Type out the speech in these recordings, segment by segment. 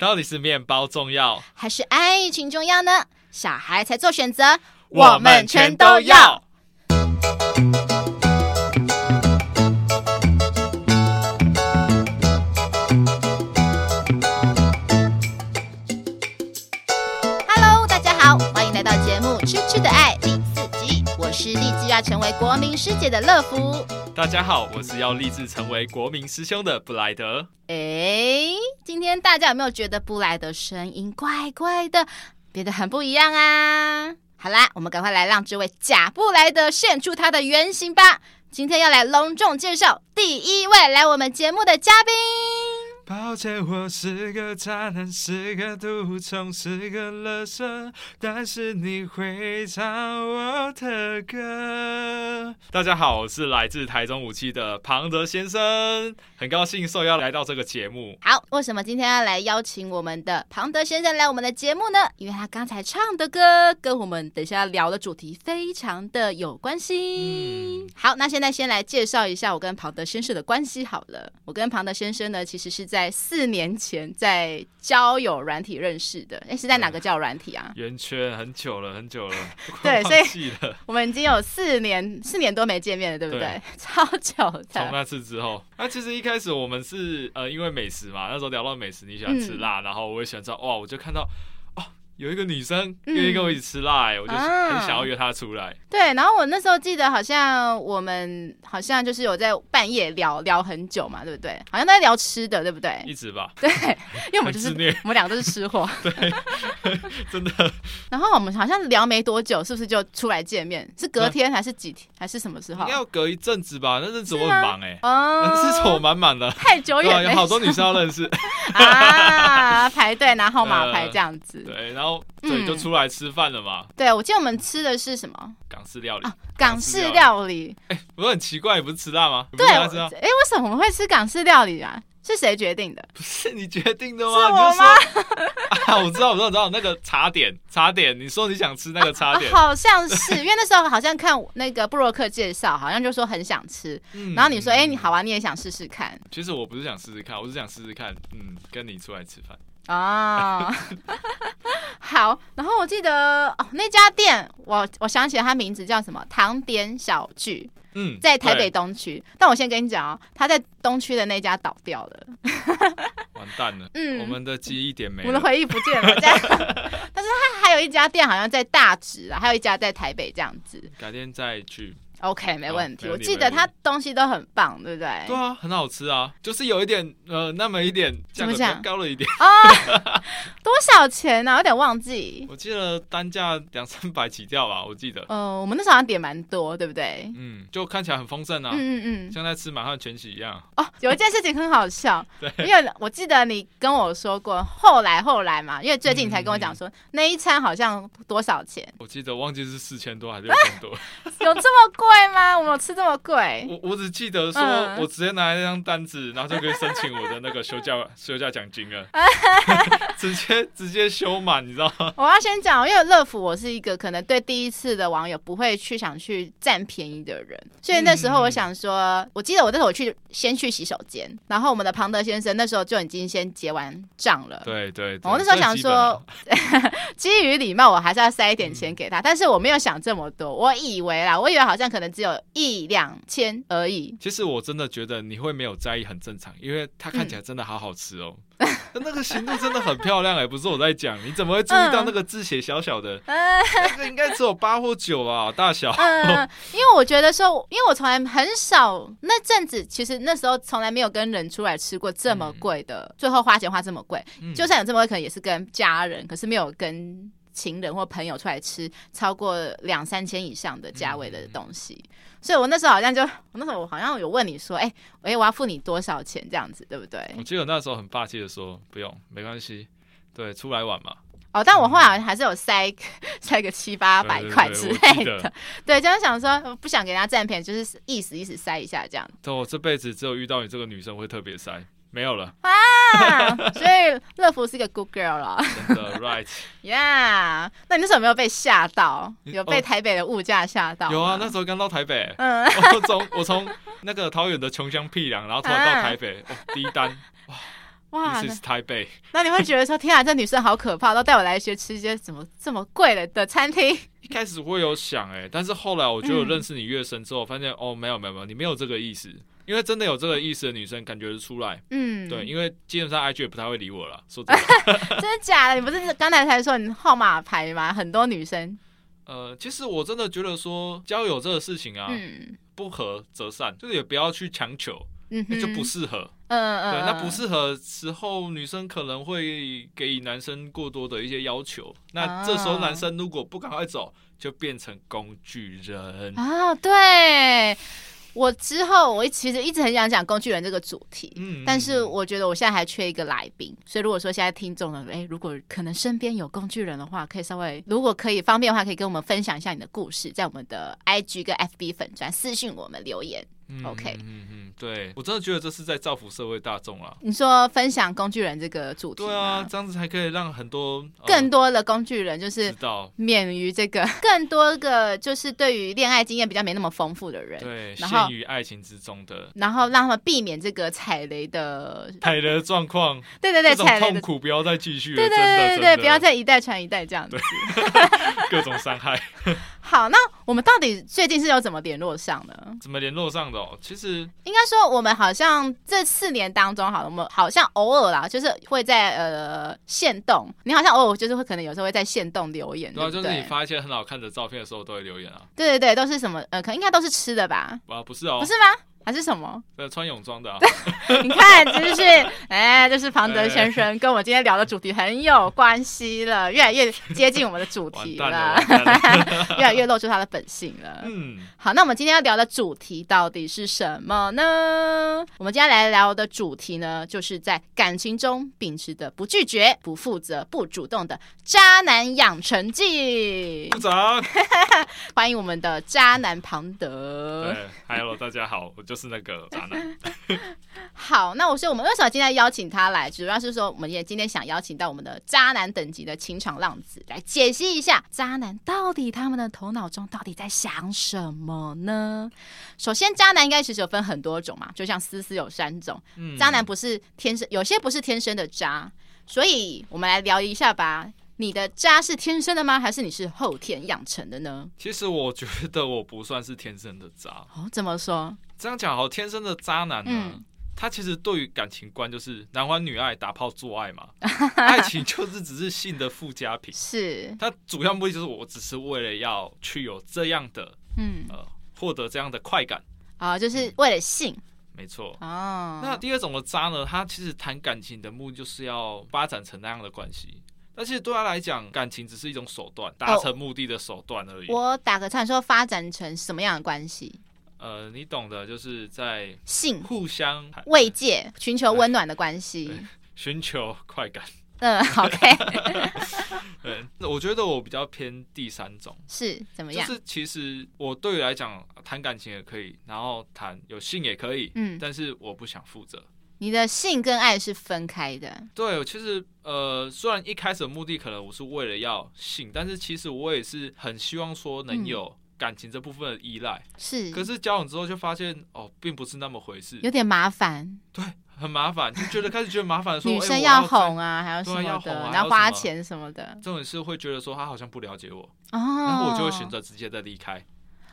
到底是面包重要，还是爱情重要呢？小孩才做选择，我们全都要。Hello，大家好，欢迎来到节目《吃吃的爱》是立志要成为国民师姐的乐福。大家好，我是要立志成为国民师兄的布莱德。哎，今天大家有没有觉得布莱德声音怪怪的，变得很不一样啊？好啦，我们赶快来让这位假布莱德现出他的原形吧。今天要来隆重介绍第一位来我们节目的嘉宾。抱歉，我是个渣男，是个毒虫，是个乐色，但是你会唱我的歌。大家好，我是来自台中五期的庞德先生，很高兴受邀来到这个节目。好，为什么今天要来邀请我们的庞德先生来我们的节目呢？因为他刚才唱的歌跟我们等一下聊的主题非常的有关系。嗯。好，那现在先来介绍一下我跟庞德先生的关系好了。我跟庞德先生呢，其实是在。在四年前，在交友软体认识的，哎，是在哪个交友软体啊？圆圈很久了，很久了。对，所以我们已经有四年，四年多没见面了，对不对？对，超久的。从那次之后，那其实一开始我们是呃，因为美食嘛，那时候聊到美食，你喜欢吃辣，嗯、然后我也喜欢吃，哇，我就看到。有一个女生愿意跟我一起吃辣，欸，嗯，我就很想要约她出来，啊。对，然后我那时候记得好像我们好像就是有在半夜聊聊很久嘛，对不对？好像都在聊吃的，对不对？一直吧。对，因为我们就是我们两个都是吃货。对，真的。然后我们好像聊没多久，是不是就出来见面？是隔天还是几天，还是什么时候？应该要隔一阵子吧。那阵子我很忙哎，欸，哦，是我满满的，太久远，有好多女生要认识啊，排队拿号码牌这样子。呃、对，然后。对，就出来吃饭了嘛。嗯、对，我记得我们吃的是什么？港式料理。啊、港式料理。哎、欸，不是很奇怪，你不是吃辣吗？对，哎、欸，为什么我们会吃港式料理啊？是谁决定的？不是你决定的吗？是我吗？啊，我知道，我知道，我知道那个茶点，茶点，你说你想吃那个茶点，啊、好像是，因为那时候好像看那个布洛克介绍，好像就说很想吃，嗯、然后你说，哎、欸，你好啊，你也想试试看。其实我不是想试试看，我是想试试看，嗯，跟你出来吃饭。哦，好，然后我记得哦，那家店，我我想起来，它名字叫什么？糖点小聚，嗯，在台北东区。但我先跟你讲哦，他在东区的那家倒掉了，完蛋了，嗯，我们的记忆点没了，我们的回忆不见了，这样。但是他还有一家店，好像在大直啊，还有一家在台北这样子，改天再去。OK，没问题。哦、我记得它东西都很棒，对不对？对啊，很好吃啊，就是有一点呃，那么一点价格较高了一点啊。哦、多少钱呢、啊？有点忘记。我记得单价两三百起跳吧，我记得。嗯、呃，我们那时候好像点蛮多，对不对？嗯，就看起来很丰盛啊。嗯嗯嗯，像在吃满汉全席一样。哦，有一件事情很好笑，对，因为我记得你跟我说过，后来后来嘛，因为最近你才跟我讲说、嗯、那一餐好像多少钱？我记得忘记是四千多还是六千多，有这么贵？贵吗？我没有吃这么贵。我我只记得说，我直接拿一张单子，然后就可以申请我的那个休假休假奖金了，直接直接休满，你知道吗？我要先讲，因为乐福我是一个可能对第一次的网友不会去想去占便宜的人，所以那时候我想说，嗯、我记得我那时候我去先去洗手间，然后我们的庞德先生那时候就已经先结完账了。对对，对，我那时候想说，基于礼貌，我还是要塞一点钱给他，嗯、但是我没有想这么多，我以为啦，我以为好像可能只有。一两千而已。其实我真的觉得你会没有在意很正常，因为它看起来真的好好吃哦。嗯、那个形状真的很漂亮哎，不是我在讲，你怎么会注意到那个字写小小的？嗯、那个应该只有八或九啊，大小。嗯，因为我觉得说，因为我从来很少那阵子，其实那时候从来没有跟人出来吃过这么贵的，嗯、最后花钱花这么贵。嗯、就算有这么贵，可能也是跟家人，可是没有跟情人或朋友出来吃超过两三千以上的价位的东西。嗯所以，我那时候好像就，我那时候我好像有问你说，哎、欸，哎，我要付你多少钱这样子，对不对？我记得那时候很霸气的说，不用，没关系，对，出来玩嘛。哦，但我后来还是有塞塞个七八百块之类的，对，就是想说不想给人家占便宜，就是意思意思塞一下这样。对，我这辈子只有遇到你这个女生会特别塞。没有了啊，所以乐福是一个 good girl 了。真的，right，yeah。那你那时候有没有被吓到？有被台北的物价吓到？有啊，那时候刚到台北，嗯，我从我从那个桃园的穷乡僻壤，然后突然到台北，第一单，哇，哇，这是台北。那你会觉得说，天啊，这女生好可怕，都带我来一些吃一些怎么这么贵了的餐厅。一开始会有想哎、欸，但是后来我觉得我认识你越深之后，嗯、发现哦，没有没有没有，你没有这个意思。因为真的有这个意思的女生，感觉得出来。嗯，对，因为基本上 IG 也不太会理我了。说真的，真的假的？你不是刚才才说你号码牌吗？很多女生。呃，其实我真的觉得说交友这个事情啊，嗯、不合则散，就是也不要去强求，就不适合。嗯嗯，对，那不适合时候，女生可能会给予男生过多的一些要求。那这时候男生如果不赶快走，就变成工具人啊，对。我之后我其实一直很想讲工具人这个主题，嗯，但是我觉得我现在还缺一个来宾，所以如果说现在听众呢，诶，如果可能身边有工具人的话，可以稍微如果可以方便的话，可以跟我们分享一下你的故事，在我们的 IG 跟 FB 粉专私信我们留言。OK，嗯嗯，对，我真的觉得这是在造福社会大众啊。你说分享工具人这个主题，对啊，这样子才可以让很多更多的工具人就是免于这个 更多个就是对于恋爱经验比较没那么丰富的人，对，陷于爱情之中的，然后让他们避免这个踩雷的 踩雷的状况。对 对对，踩雷痛苦不要再继续了，对对对对，不要再一代传一代这样子，各种伤害。好，那我们到底最近是有怎么联络上的？怎么联络上的哦？其实应该说，我们好像这四年当中，好了，我们好像偶尔啦，就是会在呃限动，你好像偶尔就是会可能有时候会在限动留言，对，就是你发一些很好看的照片的时候都会留言啊。对对对，都是什么呃，可能应该都是吃的吧？啊，不是哦，不是吗？还是什么？呃，穿泳装的、啊。你看，就是哎，就是庞德先生跟我今天聊的主题很有关系了，越来越接近我们的主题了，了 越来越露出他的本性了。嗯，好，那我们今天要聊的主题到底是什么呢？我们今天来聊的主题呢，就是在感情中秉持的不拒绝、不负责、不主动的渣男养成记。鼓掌！欢迎我们的渣男庞德。对，Hello，大家好。我就是那个渣男。好，那我说我们为什么今天邀请他来？主要是说，我们也今天想邀请到我们的渣男等级的情场浪子来解析一下渣男到底他们的头脑中到底在想什么呢？首先，渣男应该其实有分很多种嘛，就像思思有三种。嗯，渣男不是天生，有些不是天生的渣，所以我们来聊一下吧。你的渣是天生的吗？还是你是后天养成的呢？其实我觉得我不算是天生的渣。哦，怎么说？这样讲好，天生的渣男呢，嗯、他其实对于感情观就是男欢女爱，打炮做爱嘛，爱情就是只是性的附加品。是，他主要目的就是我只是为了要去有这样的，嗯呃，获得这样的快感啊，就是为了性。嗯、没错。哦。那第二种的渣呢，他其实谈感情的目的就是要发展成那样的关系。但是对他来讲，感情只是一种手段，达成目的的手段而已。我打个岔，说发展成什么样的关系？呃，你懂的，就是在性互相慰藉、寻求温暖的关系，寻求快感。嗯，OK。对，我觉得我比较偏第三种，是怎么样？就是其实我对于来讲，谈感情也可以，然后谈有性也可以，嗯，但是我不想负责。你的性跟爱是分开的。对，其实呃，虽然一开始的目的可能我是为了要性，但是其实我也是很希望说能有感情这部分的依赖。是、嗯，可是交往之后就发现哦，并不是那么回事，有点麻烦。对，很麻烦，就觉得开始觉得麻烦，说女生要哄啊，还要什么的，要哄啊，然后花钱什么的。这种是会觉得说他好像不了解我，哦、然后我就会选择直接的离开。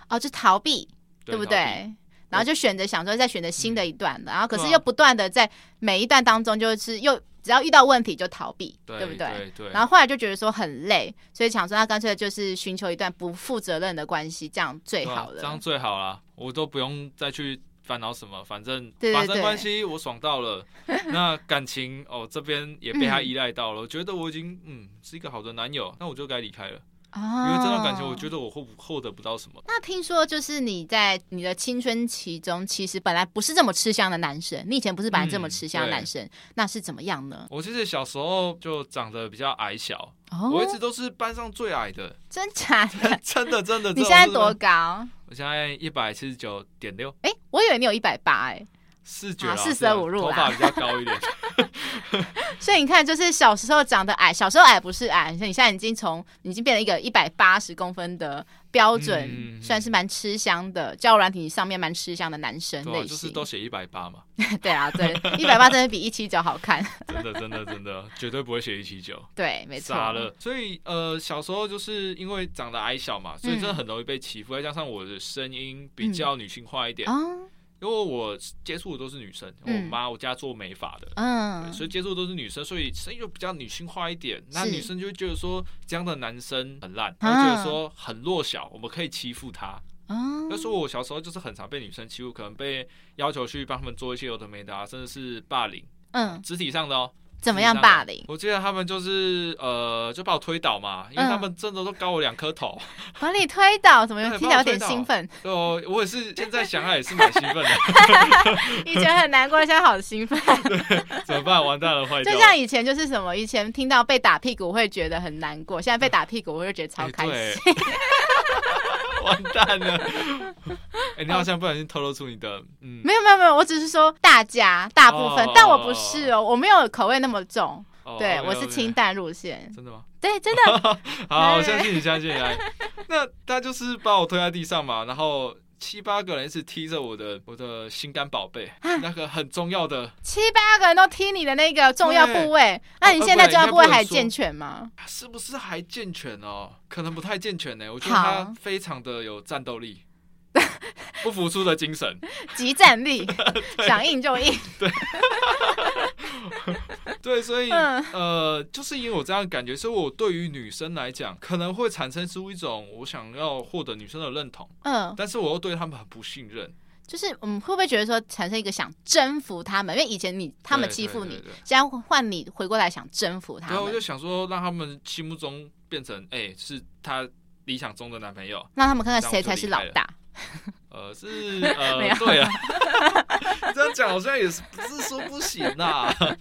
哦，就逃避，对，对不对？然后就选择想说再选择新的一段的，然后可是又不断的在每一段当中，就是又只要遇到问题就逃避，对不对？对。然后后来就觉得说很累，所以想说他干脆就是寻求一段不负责任的关系，这样最好了。这样最好了，我都不用再去烦恼什么，反正发生关系我爽到了，那感情哦这边也被他依赖到了，我觉得我已经嗯是一个好的男友，那我就该离开了。因为这段感情，我觉得我获获得不到什么。那听说就是你在你的青春期中，其实本来不是这么吃香的男生。你以前不是本来这么吃香的男生，嗯、那是怎么样呢？我其实小时候就长得比较矮小，哦、我一直都是班上最矮的。真假 的？真的真的。你现在多高？我现在一百七十九点六。哎，我以为你有一百八哎。视觉啊，四舍五入，头发比较高一点。所以你看，就是小时候长得矮，小时候矮不是矮，像你现在已经从已经变成一个一百八十公分的标准，嗯、算是蛮吃香的，交友软体上面蛮吃香的男生类型，啊、就是都写一百八嘛。对啊，对，一百八真的比一七九好看。真的，真的，真的，绝对不会写一七九。对，没错。傻了。所以呃，小时候就是因为长得矮小嘛，所以真的很容易被欺负，再、嗯、加上我的声音比较女性化一点。嗯因为我接触的都是女生，嗯、我妈我家做美发的，嗯，所以接触的都是女生，所以声音就比较女性化一点。那女生就会觉得说这样的男生很烂，她觉得说很弱小，我们可以欺负他。啊，那说我小时候就是很常被女生欺负，可能被要求去帮他们做一些有的没的啊，甚至是霸凌，嗯，肢体上的哦。怎么样霸凌？我记得他们就是呃，就把我推倒嘛，因为他们真的都高我两颗头。把你推倒，怎么样？听起来有点兴奋。哦，我也是，现在想来也是蛮兴奋的。以前很难过，现在好兴奋。对，怎么办？完蛋了，坏掉。就像以前就是什么，以前听到被打屁股会觉得很难过，现在被打屁股我就觉得超开心。完蛋了！哎、欸，你好像不小心透露出你的嗯，没有没有没有，我只是说大家大部分，哦、但我不是哦，我没有口味那么重，哦、对.我是清淡路线。真的吗？对，真的。好，我相信 你，相信你。来，那他就是把我推在地上嘛，然后七八个人一直踢着我的我的心肝宝贝，啊、那个很重要的。七八个人都踢你的那个重要部位，那你现在重要部位还健全吗？是不是还健全哦？可能不太健全呢。我觉得他非常的有战斗力。不服输的精神，即战力，想硬就硬。对，对，所以呃，就是因为我这样的感觉，所以我对于女生来讲，可能会产生出一种我想要获得女生的认同，嗯，但是我又对他们很不信任。就是我们会不会觉得说，产生一个想征服他们？因为以前你他们欺负你，现在换你回过来想征服他们。然后我就想说，让他们心目中变成哎，是他理想中的男朋友，让他们看看谁才是老大。呃，是 呃，对啊，这样讲好像也是不是说不行呐、啊，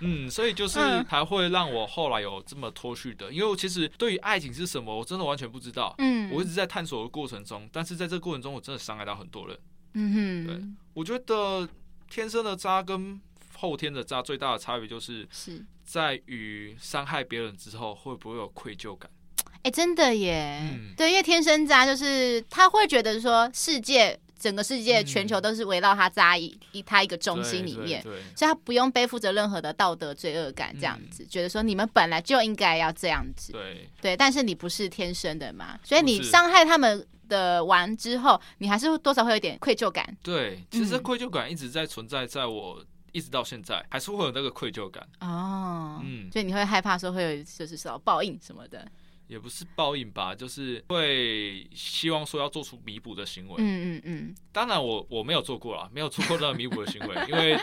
嗯，所以就是才会让我后来有这么脱序的，因为我其实对于爱情是什么，我真的完全不知道，嗯，我一直在探索的过程中，但是在这个过程中，我真的伤害到很多人，嗯哼，对，我觉得天生的渣跟后天的渣最大的差别就是是。在于伤害别人之后会不会有愧疚感。哎、欸，真的耶，嗯、对，因为天生渣就是他会觉得说，世界整个世界全球都是围绕他扎一一他一个中心里面，所以他不用背负着任何的道德罪恶感，这样子、嗯、觉得说你们本来就应该要这样子，对。对，但是你不是天生的嘛，所以你伤害他们的完之后，你还是多少会有点愧疚感。对，其实愧疚感一直在存在，在我一直到现在还是会有那个愧疚感哦，嗯，所以你会害怕说会有就是受到报应什么的。也不是报应吧，就是会希望说要做出弥补的行为。嗯嗯嗯。当然我，我我没有做过啦，没有做过任何弥补的行为，因为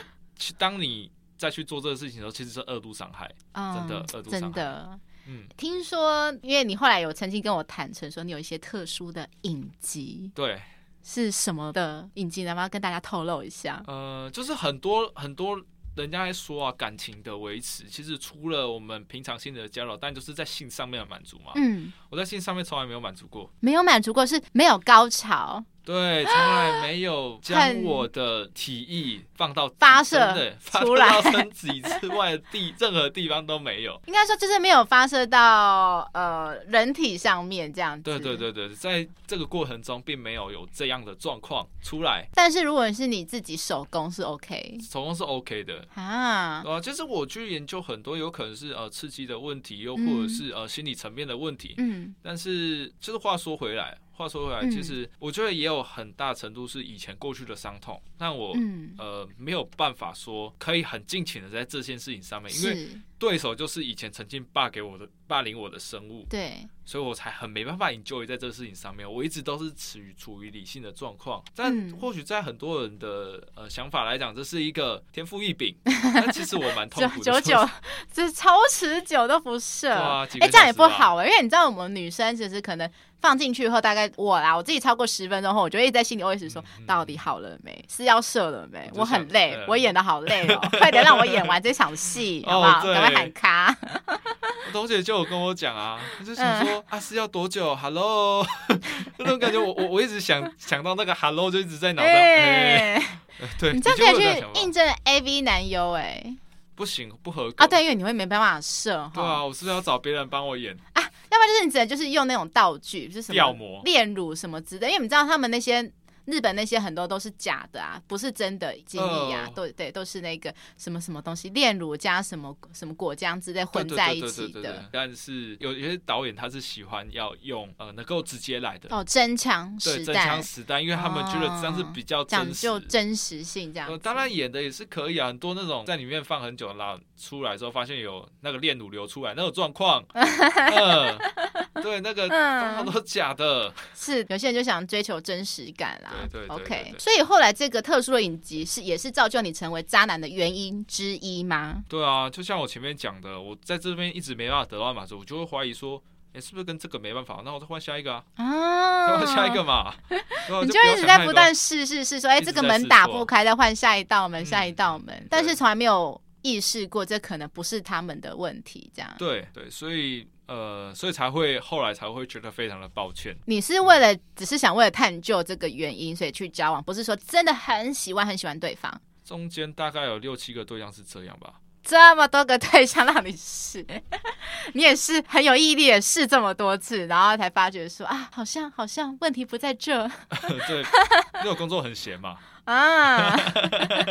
当你再去做这个事情的时候，其实是二度伤害，嗯、真的二度伤害。真的。嗯。听说，因为你后来有曾经跟我坦诚说，你有一些特殊的隐疾。对。是什么的隐疾呢？要不能跟大家透露一下？呃，就是很多很多。人家还说啊，感情的维持其实除了我们平常性的交流，但就是在性上面的满足嘛。嗯，我在性上面从来没有满足过，没有满足过是没有高潮。对，从来没有将我的体液放到发射出来，发射到身体之外的地 任何地方都没有。应该说就是没有发射到呃人体上面这样子。对对对对，在这个过程中并没有有这样的状况出来。但是如果是你自己手工是 OK，手工是 OK 的啊。呃，就是我去研究很多，有可能是呃刺激的问题，又或者是呃心理层面的问题。嗯，但是就是话说回来。话说回来，其实我觉得也有很大程度是以前过去的伤痛，但我呃没有办法说可以很尽情的在这件事情上面，因为对手就是以前曾经霸给我的霸凌我的生物，对，所以我才很没办法 enjoy 在这个事情上面。我一直都是处于处于理性的状况，但或许在很多人的呃想法来讲，这是一个天赋异禀，但其实我蛮痛苦的。久久，这超持久都不是，哎，这样也不好哎，因为你知道我们女生其实可能。放进去以后，大概我啦，我自己超过十分钟后，我就一直在心里 OS 说：到底好了没？是要射了没？我很累，我演的好累哦，快点让我演完这场戏，好不好？赶快喊卡。我同学就有跟我讲啊，他就想说啊，是要多久？Hello，那种感觉，我我我一直想想到那个 Hello，就一直在脑袋。对，你这样可以去应征 AV 男优哎。不行，不合格啊。对，因为你会没办法射。对啊，我是不是要找别人帮我演啊？要不然就是你只能就是用那种道具，就是什么炼乳什么之类的，因为你知道他们那些。日本那些很多都是假的啊，不是真的精液啊，都对，都是那个什么什么东西炼乳加什么什么果浆之类混在一起的。但是有有些导演他是喜欢要用呃能够直接来的哦，真枪实弹，真枪实弹，因为他们觉得这样是比较讲究真实性这样。呃，当然演的也是可以啊，很多那种在里面放很久然后，出来之后发现有那个炼乳流出来那种状况，嗯，对，那个通常都是假的。是有些人就想追求真实感啦。对，OK。所以后来这个特殊的影集是也是造就你成为渣男的原因之一吗？对啊，就像我前面讲的，我在这边一直没办法得到满足，我就会怀疑说，哎，是不是跟这个没办法？那我再换下一个啊，啊，再换下一个嘛。你就一直在不断试试试，说，哎，这个门打不开，再换下一道门，下一道门，嗯、但是从来没有意识过，这可能不是他们的问题，这样。对对，所以。呃，所以才会后来才会觉得非常的抱歉。你是为了只是想为了探究这个原因，所以去交往，不是说真的很喜欢很喜欢对方。中间大概有六七个对象是这样吧。这么多个对象让你试，你也是很有毅力，也试这么多次，然后才发觉说啊，好像好像问题不在这。对，因为我工作很闲嘛。啊，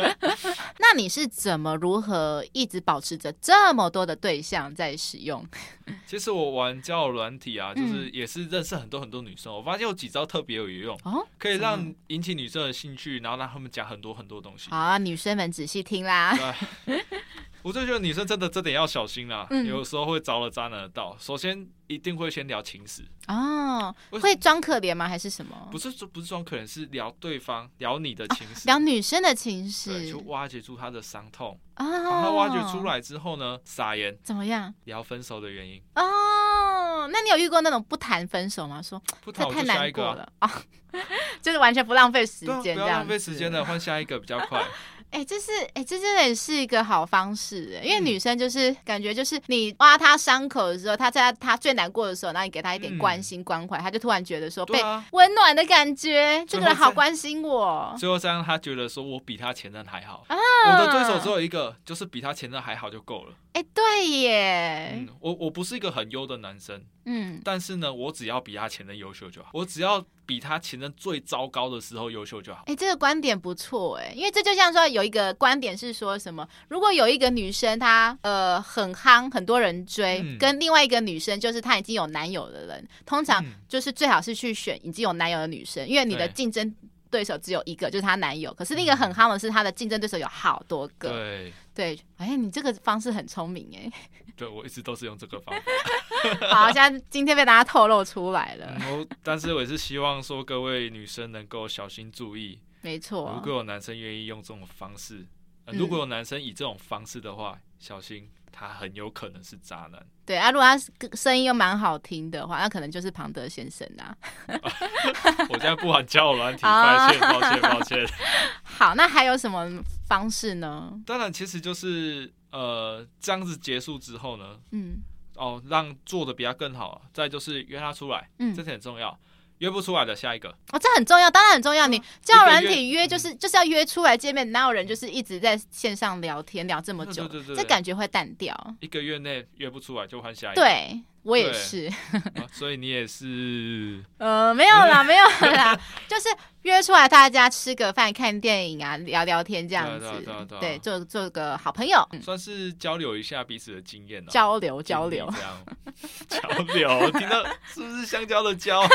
那你是怎么如何一直保持着这么多的对象在使用？其实我玩交友软体啊，就是也是认识很多很多女生。嗯、我发现有几招特别有用，哦，可以让引起女生的兴趣，然后让他们讲很多很多东西。好啊，女生们仔细听啦。我就觉得女生真的这点要小心啦，嗯、有时候会着了渣男的道。首先一定会先聊情史哦，会装可怜吗？还是什么？不是，不是装可怜，是聊对方，聊你的情史，聊女生的情史，就挖掘出她的伤痛啊。把她挖掘出来之后呢，撒盐怎么样？聊分手的原因哦。那你有遇过那种不谈分手吗？说不谈太难过了啊，就是完全不浪费时间，不要浪费时间的，换下一个比较快。哎、欸，这是哎、欸，这真的也是一个好方式，因为女生就是、嗯、感觉就是你挖她伤口的时候，她在她最难过的时候，然后你给她一点关心关怀，她、嗯、就突然觉得说被温暖的感觉，这个人好关心我。最后再让她觉得说我比她前任还好啊！我的对手只有一个，就是比她前任还好就够了。哎、欸，对耶，嗯、我我不是一个很优的男生。嗯，但是呢，我只要比他前任优秀就好。我只要比他前任最糟糕的时候优秀就好。哎、欸，这个观点不错哎，因为这就像说有一个观点是说什么，如果有一个女生她呃很夯，很多人追，嗯、跟另外一个女生就是她已经有男友的人，通常就是最好是去选已经有男友的女生，因为你的竞争对手只有一个，就是她男友。可是那个很夯的是她的竞争对手有好多个。对对，哎，你这个方式很聪明哎。对，我一直都是用这个方法。好，现在今天被大家透露出来了。嗯、但是我也是希望说各位女生能够小心注意。没错。如果有男生愿意用这种方式，呃、如果有男生以这种方式的话，嗯、小心他很有可能是渣男。对啊，如果他声音又蛮好听的话，那可能就是庞德先生啊。我现在不玩交友软体，抱歉，抱歉，抱歉。好，那还有什么方式呢？当然，其实就是。呃，这样子结束之后呢，嗯，哦，让做的比他更好，再就是约他出来，嗯，这是很重要。约不出来的下一个，哦，这很重要，当然很重要。你叫软体约就是就是要约出来见面，哪有人就是一直在线上聊天聊这么久，对对对，这感觉会淡掉。一个月内约不出来就换下一个，对。我也是，啊，所以你也是？呃，没有啦，没有啦，就是约出来大家吃个饭、看电影啊，聊聊天这样子，对，做做个好朋友，算是交流一下彼此的经验，交流交流，这样 交流，听到是不是香蕉的蕉？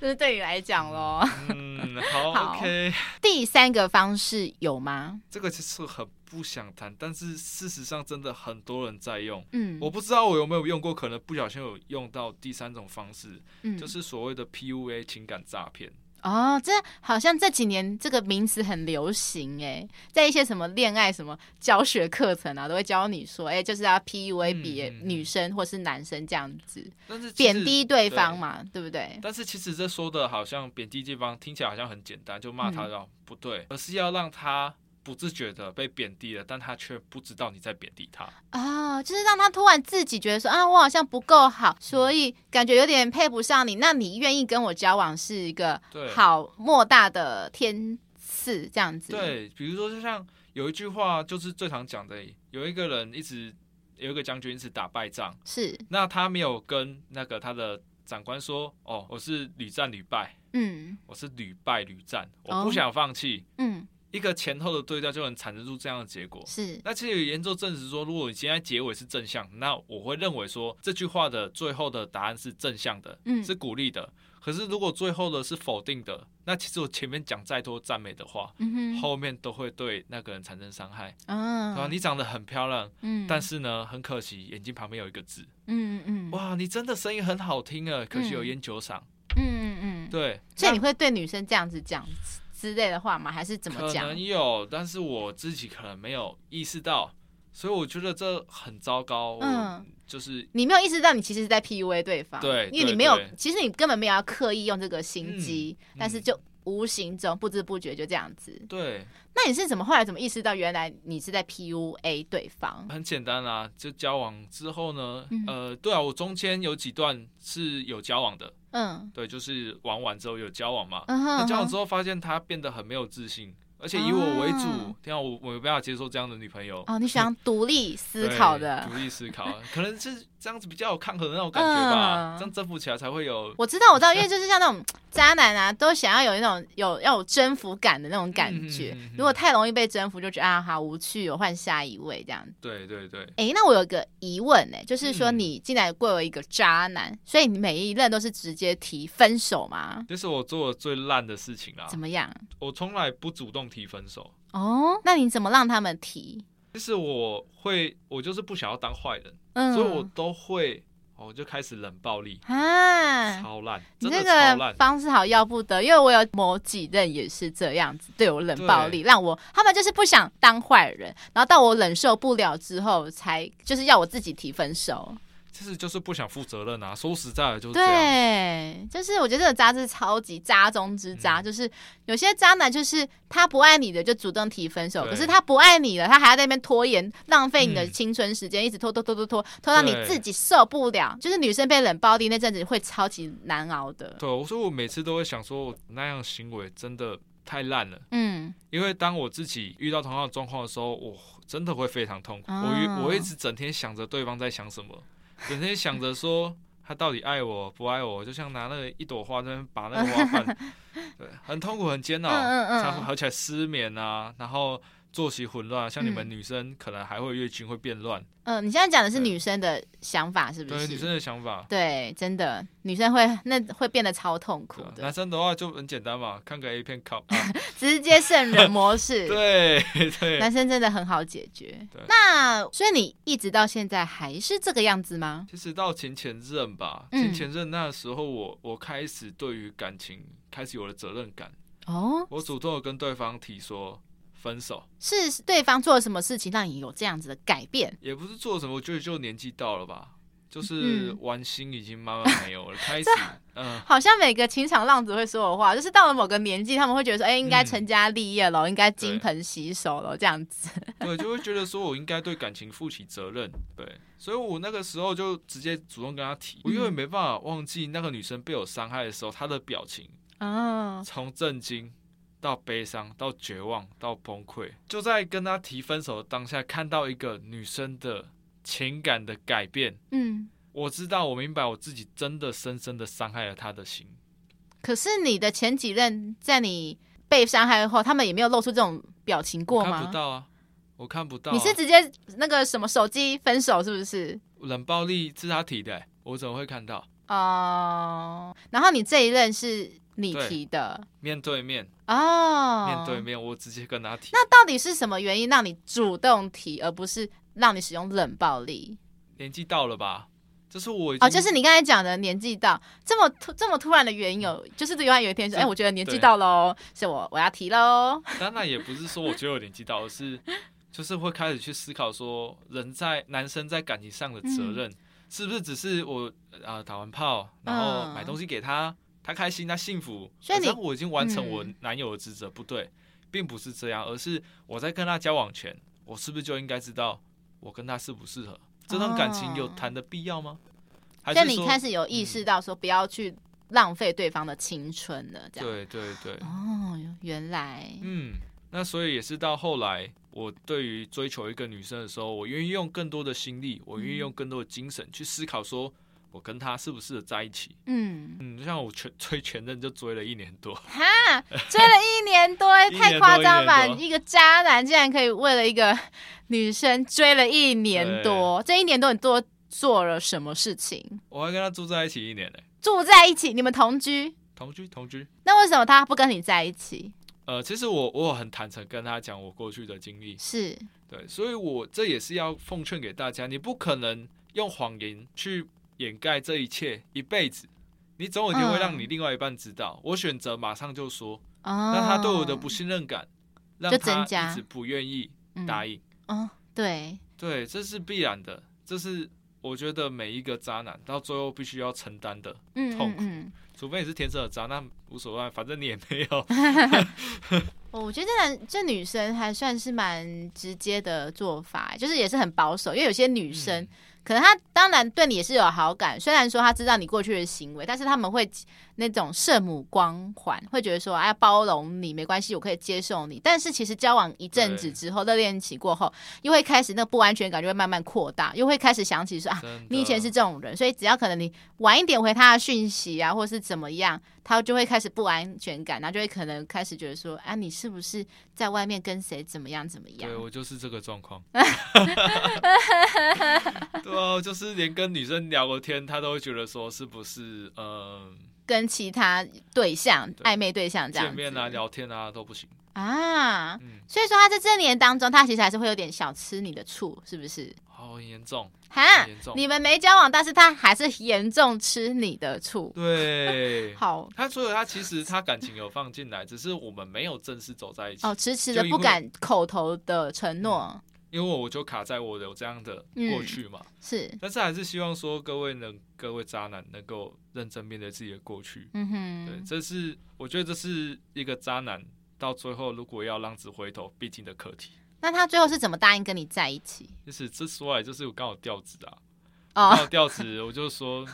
这是对你来讲喽。嗯，好，OK。第三个方式有吗？这个其实很。不想谈，但是事实上真的很多人在用。嗯，我不知道我有没有用过，可能不小心有用到第三种方式，嗯，就是所谓的 PUA 情感诈骗。哦，这好像这几年这个名词很流行哎，在一些什么恋爱什么教学课程啊，都会教你说，哎，就是要 PUA 别女生或是男生这样子，但是贬低对方嘛，对，对不对？但是其实这说的好像贬低对方，听起来好像很简单，就骂他，嗯，不对，而是要让他。不自觉的被贬低了，但他却不知道你在贬低他啊、哦，就是让他突然自己觉得说啊，我好像不够好，所以感觉有点配不上你。那你愿意跟我交往是一个好莫大的天赐，这样子。对，比如说就像有一句话就是最常讲的，有一个人一直有一个将军一直打败仗，是那他没有跟那个他的长官说，哦，我是屡战屡败，嗯，我是屡败屡战，我不想放弃，嗯。一个前后的对调就能产生出这样的结果。是，那其实有研究证实说，如果你现在结尾是正向，那我会认为说这句话的最后的答案是正向的，嗯，是鼓励的。可是如果最后的是否定的，那其实我前面讲再多赞美的话，嗯哼，后面都会对那个人产生伤害。嗯，啊，你长得很漂亮，嗯，但是呢，很可惜眼睛旁边有一个痣。嗯嗯，哇，你真的声音很好听啊，可惜有烟酒嗓。嗯嗯嗯，对，所以你会对女生这样子讲之类的话吗？还是怎么讲？可能有，但是我自己可能没有意识到，所以我觉得这很糟糕。嗯，就是你没有意识到，你其实是在 PUA 对方。对，因为你没有，其实你根本没有要刻意用这个心机，嗯、但是就无形中不知不觉就这样子。对，那你是怎么后来怎么意识到，原来你是在 PUA 对方？很简单啊，就交往之后呢，嗯、呃，对啊，我中间有几段是有交往的。嗯，对，就是玩完之后有交往嘛，嗯哼嗯哼，那交往之后发现他变得很没有自信。而且以我为主，天啊我我没办法接受这样的女朋友。哦，你喜欢 独立思考的，独立思考，可能是这样子比较有抗衡的那种感觉吧。这样征服起来才会有。我知道，我知道，因为就是像那种渣男啊，都想要有那种有要有征服感的那种感觉。如果太容易被征服，就觉得啊好无趣，我换下一位这样。对对对。哎，那我有个疑问呢，就是说你进来贵为一个渣男，所以你每一任都是直接提分手吗？这是我做的最烂的事情啊。怎么样？我从来不主动提分手。哦，那你怎么让他们提？就是我会，我就是不想要当坏人，嗯，所以我都会，我就开始冷暴力。啊，超烂，真的超烂，这个方式好要不得，因为我有某几任也是这样子对我冷暴力，让我他们就是不想当坏人，然后到我忍受不了之后，才就是要我自己提分手。其实就是不想负责任啊！说实在的，就是对，就是我觉得这个渣是超级渣中之渣，嗯、就是有些渣男就是他不爱你的就主动提分手，可是他不爱你了，他还要在那边拖延，浪费你的青春时间，嗯、一直拖拖拖拖拖，拖到你自己受不了。就是女生被冷暴力那阵子会超级难熬的。对，我说我每次都会想说，我那样行为真的太烂了。嗯，因为当我自己遇到同样的状况的时候，我真的会非常痛苦。哦、我我一直整天想着对方在想什么。整天想着说他到底爱我不爱我，就像拿那个一朵花在那边把那个花瓣，对，很痛苦很煎熬，嗯嗯嗯，而且失眠啊，然后。作息混乱，像你们女生可能还会月经会变乱。嗯、呃，你现在讲的是女生的想法是不是？对，女生的想法。对，真的，女生会那会变得超痛苦的。男生的话就很简单嘛，看个 A 片靠，啊、直接圣人模式。对对。男生真的很好解决。对那所以你一直到现在还是这个样子吗？其实到前前任吧，前前任那时候我我开始对于感情开始有了责任感。哦。我主动的跟对方提说。分手。是对方做了什么事情让你有这样子的改变？也不是做什么，我觉得就年纪到了吧，就是玩心已经慢慢没有了，嗯、开始 嗯，好像每个情场浪子会说的话，就是到了某个年纪，他们会觉得说，哎、欸，应该成家立业了，嗯、应该金盆洗手了，这样子，对，就会觉得说我应该对感情负起责任，对，所以我那个时候就直接主动跟他提，我因为没办法忘记那个女生被我伤害的时候，她的表情啊，从震惊。到悲伤，到绝望，到崩溃，就在跟他提分手的当下，看到一个女生的情感的改变。嗯，我知道，我明白，我自己真的深深的伤害了他的心。可是你的前几任在你被伤害后，他们也没有露出这种表情过吗？看不到啊，我看不到啊。你是直接那个什么手机分手是不是？冷暴力是他提的，我怎么会看到？哦，然后你这一任是。你提的面对面哦，面对面，我直接跟他提。那到底是什么原因让你主动提，而不是让你使用冷暴力？年纪到了吧？就是我哦，就是你刚才讲的年纪到这么突这么突然的原因有，就是对方有一天说，哎，我觉得年纪到喽，是我我要提喽。当然也不是说我觉得我年纪到，而是 就是会开始去思考说，人在男生在感情上的责任是不是只是我啊打完炮然后买东西给他。他开心，他幸福，所以你我已经完成我男友的职责，嗯、不对，并不是这样，而是我在跟他交往前，我是不是就应该知道我跟他适不适合？这段感情有谈的必要吗？哦、所以你开始有意识到说不要去浪费对方的青春了，这样。对对对。哦，原来。嗯，那所以也是到后来，我对于追求一个女生的时候，我愿意用更多的心力，我愿意用更多的精神去思考，说我跟他适不适合在一起。嗯嗯，像我全追前任就追了一年多，哈，追了一年多，太夸张吧？一个渣男竟然可以为了一个女生追了一年多，这一年多你多做了什么事情？我还跟他住在一起一年呢，住在一起，你们同居？同居，同居。那为什么他不跟你在一起？呃，其实我我很坦诚跟他讲我过去的经历，是对，所以我这也是要奉劝给大家，你不可能用谎言去掩盖这一切一辈子，你总有一天会让你另外一半知道。嗯、我选择马上就说，那、哦、他对我的不信任感，让他一直不愿意答应。嗯，对对，这是必然的，这是我觉得每一个渣男到最后必须要承担的痛苦。嗯嗯嗯除非你是天生的渣，那无所谓，反正你也没有。我觉得这男这女生还算是蛮直接的做法，就是也是很保守，因为有些女生。嗯可能他当然对你也是有好感，虽然说他知道你过去的行为，但是他们会那种圣母光环，会觉得说哎，包容你没关系，我可以接受你。但是其实交往一阵子之后，热恋期过后，又会开始那不安全感就会慢慢扩大，又会开始想起说啊，你以前是这种人，所以只要可能你晚一点回他的讯息啊，或是怎么样，他就会开始不安全感，然后就会可能开始觉得说啊，你是不是在外面跟谁怎么样怎么样？对，我就是这个状况。哦，就是连跟女生聊个天，他都会觉得说是不是呃，跟其他对象暧昧对象这样见面啊、聊天啊都不行啊。嗯，所以说他在这年当中，他其实还是会有点小吃你的醋，是不是？好严重，哈，严重。你们没交往，但是他还是严重吃你的醋。对，好。他所以他其实他感情有放进来，只是我们没有正式走在一起。哦，迟迟的不敢口头的承诺。因为我就卡在我有这样的过去嘛，嗯、是，但是还是希望说各位能各位渣男能够认真面对自己的过去，嗯哼，对，这是我觉得这是一个渣男到最后如果要浪子回头必经的课题。那他最后是怎么答应跟你在一起？就是这说来就是我刚好调子啊。哦，调子，我就说，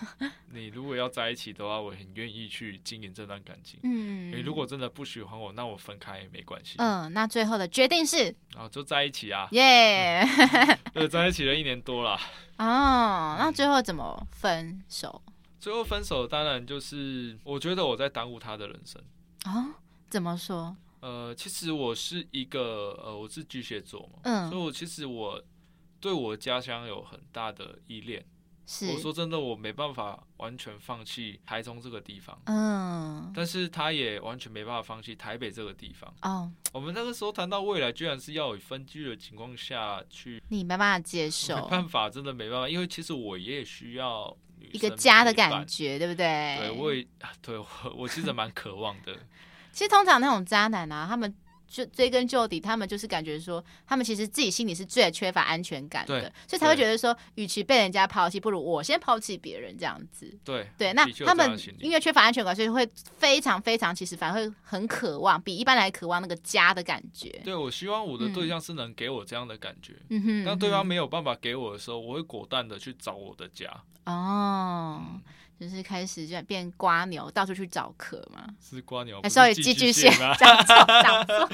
你如果要在一起的话，我很愿意去经营这段感情。嗯，你如果真的不喜欢我，那我分开也没关系。嗯，那最后的决定是？啊，就在一起啊！耶，对，在一起了一年多了。哦，那最后怎么分手？最后分手当然就是，我觉得我在耽误他的人生。哦，怎么说？呃，其实我是一个呃，我是巨蟹座嘛，嗯，所以我其实我。对我家乡有很大的依恋，是我说真的，我没办法完全放弃台中这个地方，嗯，但是他也完全没办法放弃台北这个地方。哦，我们那个时候谈到未来，居然是要有分居的情况下去，你没办法接受，没办法，真的没办法，因为其实我也需要一个家的感觉，对不对？对，我也对我我其实蛮渴望的。其实通常那种渣男啊，他们。就追根究底，他们就是感觉说，他们其实自己心里是最缺乏安全感的，所以才会觉得说，与其被人家抛弃，不如我先抛弃别人这样子。对对，那他们因为缺乏安全感，所以会非常非常，其实反而会很渴望，比一般来渴望那个家的感觉。对，我希望我的对象是能给我这样的感觉。嗯哼，当对方没有办法给我的时候，我会果断的去找我的家。哦。嗯就是开始就变瓜牛，到处去找壳嘛。是瓜牛，还稍微寄居蟹吗？讲错，讲错。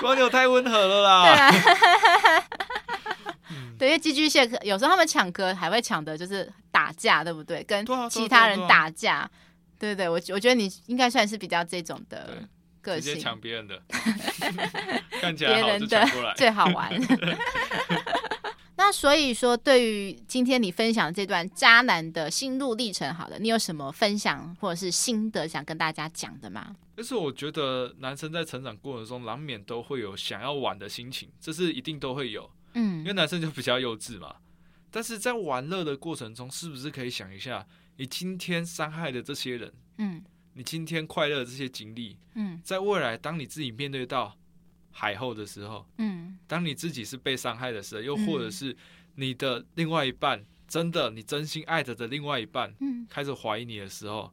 蜗牛太温和了啦。对啊。对，因为寄居蟹有时候他们抢壳还会抢的，就是打架，对不对？跟其他人打架。对对，我我觉得你应该算是比较这种的个性。直接抢别人的。看起来好就抢过来。最好玩。那所以说，对于今天你分享这段渣男的心路历程，好了，你有什么分享或者是心得想跟大家讲的吗？就是我觉得男生在成长过程中难免都会有想要玩的心情，这是一定都会有，嗯，因为男生就比较幼稚嘛。但是在玩乐的过程中，是不是可以想一下，你今天伤害的这些人，嗯，你今天快乐的这些经历，嗯，在未来当你自己面对到。海后的时候，嗯，当你自己是被伤害的时候，又或者是你的另外一半，嗯、真的你真心爱着的另外一半，嗯，开始怀疑你的时候，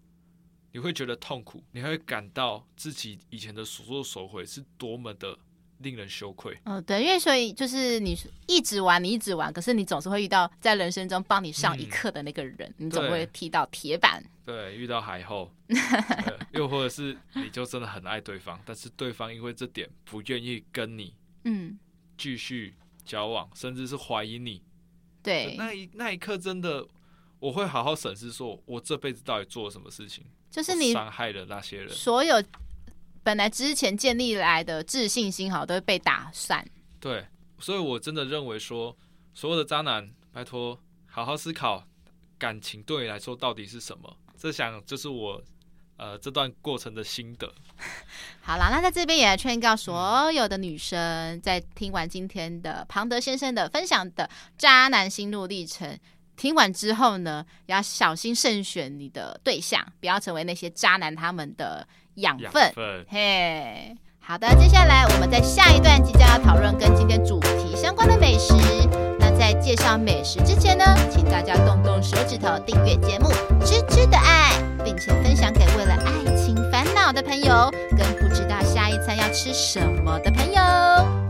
你会觉得痛苦，你会感到自己以前的所作所为是多么的。令人羞愧。哦，对，因为所以就是你一直玩，你一直玩，可是你总是会遇到在人生中帮你上一课的那个人，嗯、你总会踢到铁板。对，遇到海后，又或者是你就真的很爱对方，但是对方因为这点不愿意跟你，嗯，继续交往，甚至是怀疑你。对，那一那一刻真的，我会好好审视，说我这辈子到底做了什么事情，就是你伤害了那些人，所有本来之前建立来的自信心，好都会被打散。对，所以我真的认为说，所有的渣男，拜托好好思考，感情对你来说到底是什么？这想就是我。呃，这段过程的心得。好啦，那在这边也来劝告所有的女生，在听完今天的庞德先生的分享的渣男心路历程，听完之后呢，要小心慎选你的对象，不要成为那些渣男他们的养分。养分。嘿，好的，接下来我们在下一段即将要讨论跟今天主题相关的美食。那在介绍美食之前呢，请大家动动手指头订阅节目《吃吃的爱》。并且分享给为了爱情烦恼的朋友，跟不知道下一餐要吃什么的朋友。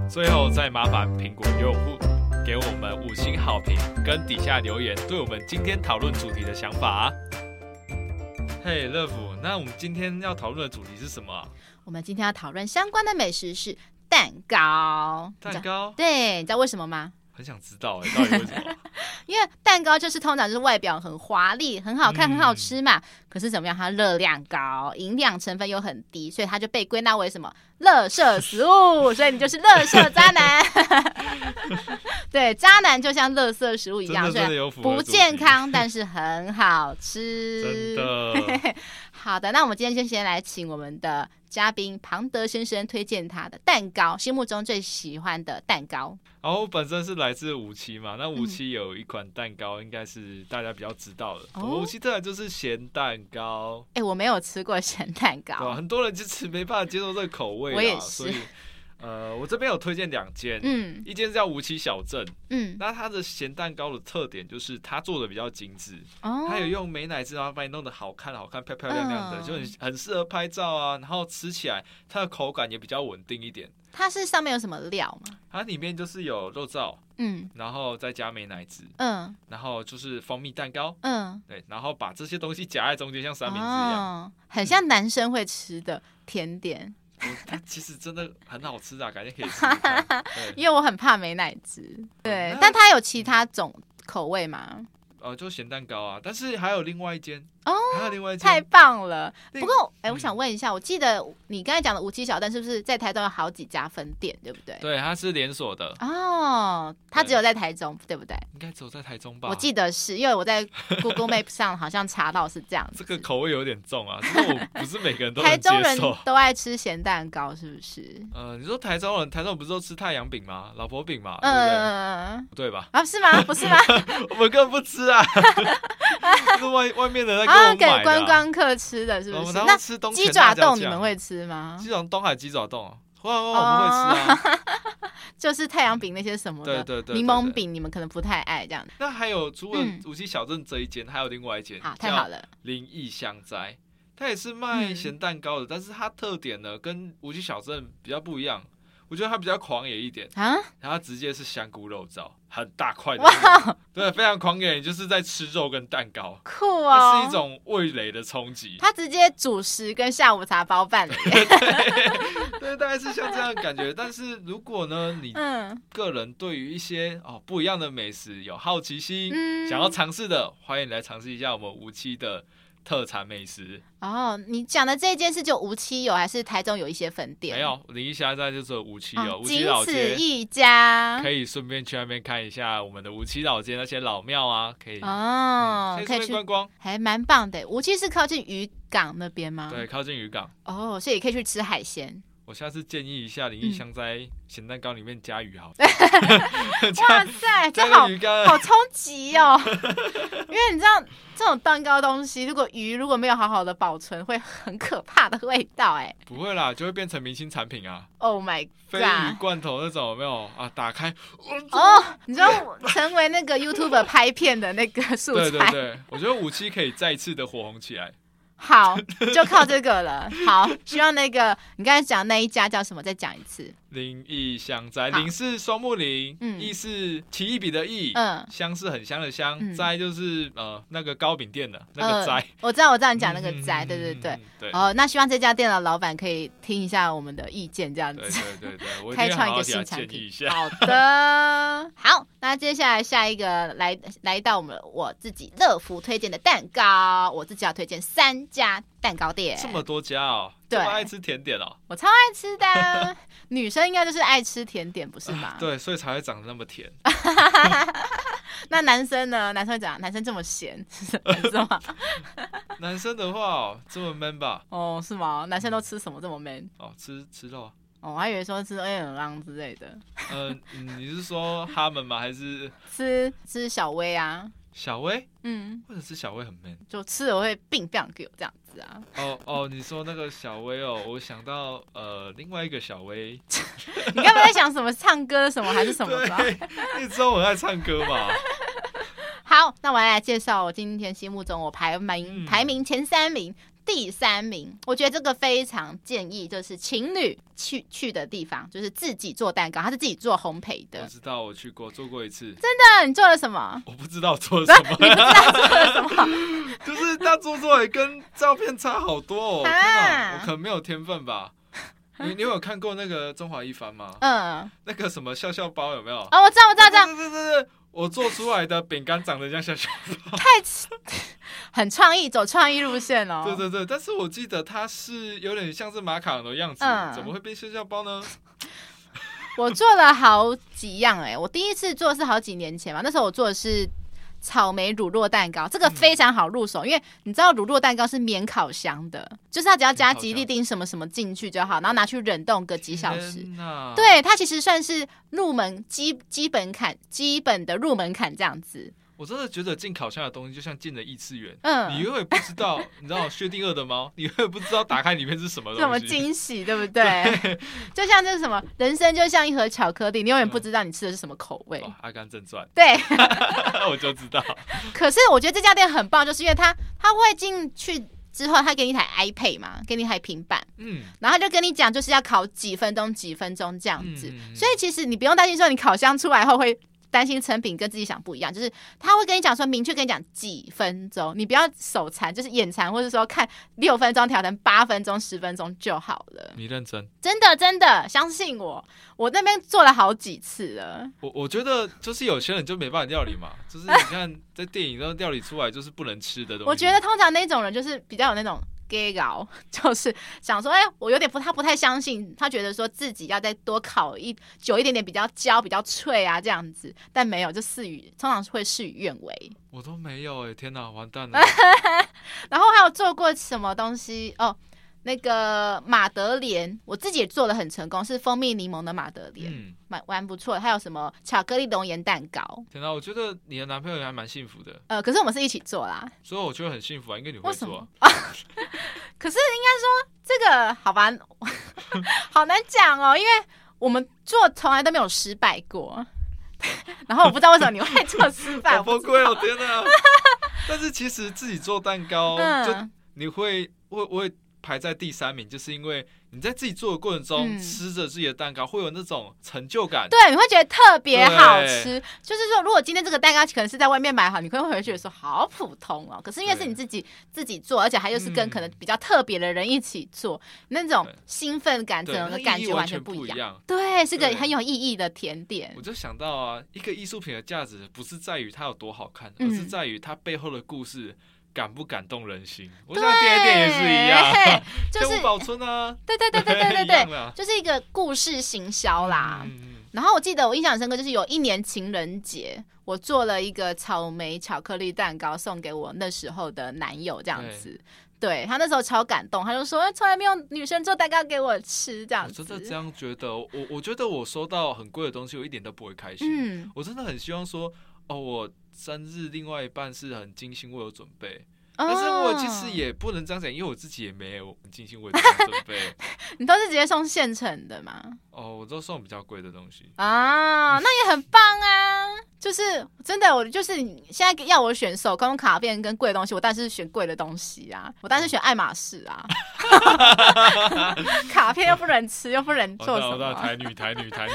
最后再麻烦苹果用户给我们五星好评，跟底下留言对我们今天讨论主题的想法。嘿，乐福，那我们今天要讨论的主题是什么？我们今天要讨论相关的美食是蛋糕。蛋糕？对，你知道为什么吗？很想知道哎、欸，到底为什么？因为蛋糕就是通常就是外表很华丽、很好看、很好吃嘛。嗯、可是怎么样？它热量高，营养成分又很低，所以它就被归纳为什么？乐色食物。所以你就是乐色渣男。对，渣男就像乐色食物一样，所以不健康，但是很好吃。真的。好的，那我们今天就先来请我们的嘉宾庞德先生推荐他的蛋糕，心目中最喜欢的蛋糕。然后我本身是来自五七嘛，那五七有一款蛋糕，应该是大家比较知道的。五七特产就是咸蛋糕。哎、欸，我没有吃过咸蛋糕，很多人就吃没办法接受这个口味，我也是。所以呃，我这边有推荐两间，嗯，一间叫无期小镇，嗯，那它的咸蛋糕的特点就是它做的比较精致，哦，它有用美乃滋，然后把你弄得好看、好看、漂漂亮亮的，嗯、就很很适合拍照啊。然后吃起来它的口感也比较稳定一点。它是上面有什么料吗？它里面就是有肉燥，嗯，然后再加美乃滋，嗯，然后就是蜂蜜蛋糕，嗯，对，然后把这些东西夹在中间，像三明治一样，哦、很像男生会吃的甜点。它其实真的很好吃啊，感觉可以吃，因为我很怕美奶汁，对，嗯、但它有其他种口味吗？呃，就咸蛋糕啊，但是还有另外一间哦，还有另外一间，太棒了。不过，哎、我想问一下，我记得你刚才讲的无七小蛋是不是在台中有好几家分店，对不对？对，它是连锁的。哦，它只有在台中，对，对不对？应该只有在台中吧？我记得是因为我在 Google Map 上好像查到是这样子。这个口味有点重啊，因为我不是每个人都台中人都爱吃咸蛋糕，是不是？呃，你说台中人，台中人不是都吃太阳饼吗？老婆饼嘛，嗯嗯嗯，对吧？啊，是吗？不是吗？我们根本不吃啊。是外外面的那个啊，给观光客吃的，是不是？那吃鸡爪冻你们会吃吗？鸡爪冻还是鸡爪冻？会会，我们会吃啊。就是太阳饼那些什么的，对对对，柠檬饼你们可能不太爱这样。那还有除了无锡小镇这一间，还有另外一间，好，太好了，林异香斋，它也是卖咸蛋糕的，但是它特点呢跟无锡小镇比较不一样。我觉得他比较狂野一点。啊，然后直接是香菇肉燥，很大块的，对，非常狂野，就是在吃肉跟蛋糕，酷哦，它是一种味蕾的冲击。他直接主食跟下午茶包办了，对，对，大概是像这样的感觉。但是如果呢，你个人对于一些哦不一样的美食有好奇心，嗯、想要尝试的，欢迎来尝试一下我们无期的。特产美食哦，你讲的这件事就无期有，还是台中有一些分店？没有，林一霞在就是无期有，无七、哦、老街一家，可以顺便去那边看一下我们的无期老街那些老庙啊，可以哦，嗯、可以去观光，还蛮棒的。无期是靠近渔港那边吗？对，靠近渔港。哦，所以也可以去吃海鲜。我下次建议一下林义香在咸蛋糕里面加鱼好。哇塞，这好好冲击哦！因为你知道这种蛋糕东西，如果鱼如果没有好好的保存，会很可怕的味道哎。不会啦，就会变成明星产品啊！Oh my god！鯡鱼罐头那种有没有啊？打开哦，你知道成为那个 YouTuber 拍片的那个素材。对对对，我觉得五七可以再次的火红起来。好，就靠这个了。好，希望那个你刚才讲那一家叫什么？再讲一次。林义香斋，林是双木林，嗯，义是奇异笔的异，嗯，香是很香的香，嗯、斋就是呃那个糕饼店的那个斋、呃。我知道，我知道你讲那个斋，对对对。对。哦，那希望这家店的老板可以听一下我们的意见，这样子。对对对对，我开创一个新产品。好的，好，那接下来下一个来来到我们我自己乐福推荐的蛋糕，我自己要推荐三家蛋糕店。这么多家哦，对，这么爱吃甜点哦，我超爱吃的。女生应该就是爱吃甜点，不是吗？呃、对，所以才会长得那么甜。那男生呢？男生会怎样？男生这么咸是吗？男生的话哦，这么 man 吧？哦，是吗？男生都吃什么这么 man？哦，吃吃肉啊。哦，我还以为说吃 A 浪之类的。嗯、呃，你是说他们吗？还是吃吃小薇啊？小薇？嗯，或者是小薇很 man，就吃了会病变给我这样子。啊、哦哦，你说那个小薇哦，我想到呃另外一个小薇，你刚刚在想什么？唱歌什么还是什么？吧，你知道我爱唱歌嘛？好，那我来，来介绍我今天心目中我排名、嗯、排名前三名。第三名，我觉得这个非常建议，就是情侣去去的地方，就是自己做蛋糕，他是自己做烘焙的。我知道，我去过，做过一次。真的？你做了什么？我不知道做了什么。你不知道做了什么？就是他做出来跟照片差好多哦。啊、我可能没有天分吧？你你有看过那个中华一番吗？嗯。那个什么笑笑包有没有？哦，我知道，我知道，知道。对对对对。我做出来的饼干长得像小小包，太很创意，走创意路线哦。对对对，但是我记得它是有点像是马卡龙的样子，嗯、怎么会变小小包呢？我做了好几样哎、欸，我第一次做是好几年前嘛，那时候我做的是。草莓乳酪蛋糕这个非常好入手，嗯、因为你知道乳酪蛋糕是免烤箱的，就是它只要加吉利丁什么什么进去就好，然后拿去冷冻个几小时。对，它其实算是入门基基本坎基本的入门槛这样子。我真的觉得进烤箱的东西就像进了异次元，嗯，你永远不知道，你知道薛定谔的猫，你永远不知道打开里面是什么东西，什么惊喜，对不对？对就像这是什么，人生就像一盒巧克力，你永远不知道你吃的是什么口味。嗯 哦、阿甘正传，对，我就知道。可是我觉得这家店很棒，就是因为他他会进去之后，他给你一台 iPad 嘛，给你一台平板，嗯，然后他就跟你讲，就是要烤几分钟，几分钟这样子，嗯、所以其实你不用担心说你烤箱出来后会。担心成品跟自己想不一样，就是他会跟你讲说，明确跟你讲几分钟，你不要手残，就是眼残，或者说看六分钟调成八分钟、十分钟就好了。你认真？真的真的，相信我，我那边做了好几次了。我我觉得就是有些人就没办法料理嘛，就是你看 在电影中料理出来就是不能吃的东西。我觉得通常那种人就是比较有那种。给搞 就是想说，哎，我有点不，他不太相信，他觉得说自己要再多烤一久一点点，比较焦、比较脆啊这样子，但没有，就事与通常会事与愿违。我都没有哎，天哪，完蛋了。然后还有做过什么东西哦？那个马德莲，我自己也做的很成功，是蜂蜜柠檬的马德莲，嗯，蛮蛮不错。还有什么巧克力龙岩蛋糕？天哪，我觉得你的男朋友还蛮幸福的。呃，可是我们是一起做啦，所以我觉得很幸福啊，应该你会做啊。可是应该说这个好吧，好难讲哦，因为我们做从来都没有失败过。然后我不知道为什么你会 做失败，好崩溃哦，天哪！但是其实自己做蛋糕，嗯、就你会会会。排在第三名，就是因为你在自己做的过程中，嗯、吃着自己的蛋糕，会有那种成就感。对，你会觉得特别好吃。就是说，如果今天这个蛋糕可能是在外面买好，你可能会觉得说好普通哦。可是因为是你自己自己做，而且还又是跟可能比较特别的人一起做，嗯、那种兴奋感，整个感觉完全不一样。对，是个很有意义的甜点。我就想到啊，一个艺术品的价值不是在于它有多好看，而是在于它背后的故事。感不感动人心？我想甜点也是一样，就是保存啊，对对对对对对对，就是一个故事行销啦。嗯、然后我记得我印象深刻，就是有一年情人节，我做了一个草莓巧克力蛋糕送给我那时候的男友，这样子。对，对他那时候超感动，他就说从来没有女生做蛋糕给我吃，这样子。我真的这样觉得，我我觉得我收到很贵的东西，我一点都不会开心。嗯，我真的很希望说，哦，我。生日，另外一半是很精心为我准备，哦、但是我其实也不能这样讲，因为我自己也没有很精心为我准备。你都是直接送现成的吗？哦，我都送比较贵的东西啊，那也很棒啊！就是真的，我就是你现在要我选手工卡片跟贵的东西，我当然是选贵的东西啊，我当然是选爱马仕啊。卡片又不能吃，又不能做什么？台女，台女，台女。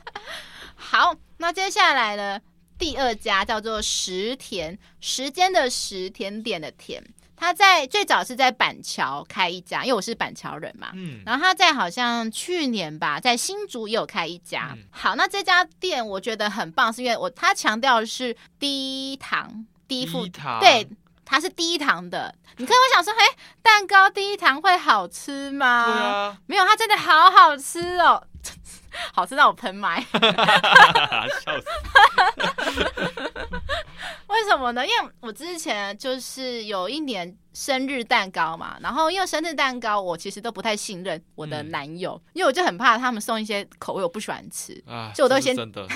好，那接下来呢？第二家叫做时田，时间的时，甜点的甜。他在最早是在板桥开一家，因为我是板桥人嘛。嗯，然后他在好像去年吧，在新竹也有开一家。嗯、好，那这家店我觉得很棒，是因为我他强调的是低糖低负糖，对，它是低糖的。你可以会想说，嘿，蛋糕低糖会好吃吗？对啊，没有，它真的好好吃哦，好吃到我喷麦，笑死。为什么呢？因为我之前就是有一年生日蛋糕嘛，然后因为生日蛋糕，我其实都不太信任我的男友，嗯、因为我就很怕他们送一些口味我不喜欢吃，啊、所以我都先真的，